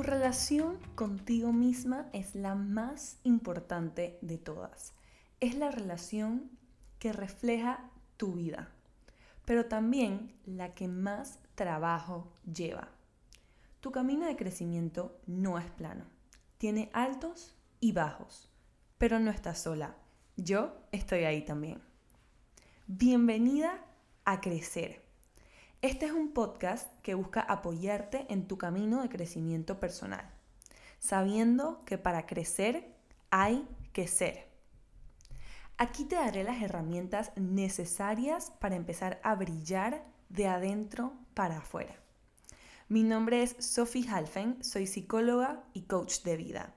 relación contigo misma es la más importante de todas. Es la relación que refleja tu vida, pero también la que más trabajo lleva. Tu camino de crecimiento no es plano. Tiene altos y bajos, pero no estás sola. Yo estoy ahí también. Bienvenida a Crecer este es un podcast que busca apoyarte en tu camino de crecimiento personal, sabiendo que para crecer hay que ser. Aquí te daré las herramientas necesarias para empezar a brillar de adentro para afuera. Mi nombre es Sophie Halfen, soy psicóloga y coach de vida.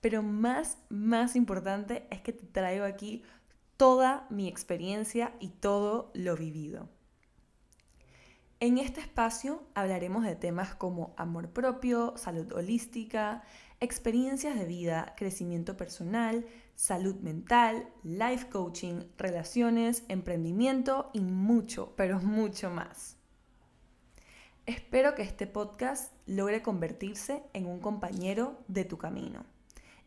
Pero más, más importante es que te traigo aquí toda mi experiencia y todo lo vivido. En este espacio hablaremos de temas como amor propio, salud holística, experiencias de vida, crecimiento personal, salud mental, life coaching, relaciones, emprendimiento y mucho, pero mucho más. Espero que este podcast logre convertirse en un compañero de tu camino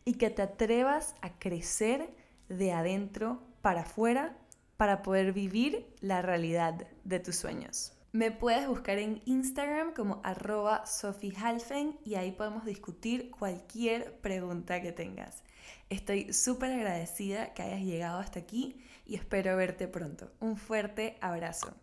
y que te atrevas a crecer de adentro para afuera para poder vivir la realidad de tus sueños. Me puedes buscar en Instagram como arroba sofiehalfen y ahí podemos discutir cualquier pregunta que tengas. Estoy súper agradecida que hayas llegado hasta aquí y espero verte pronto. Un fuerte abrazo.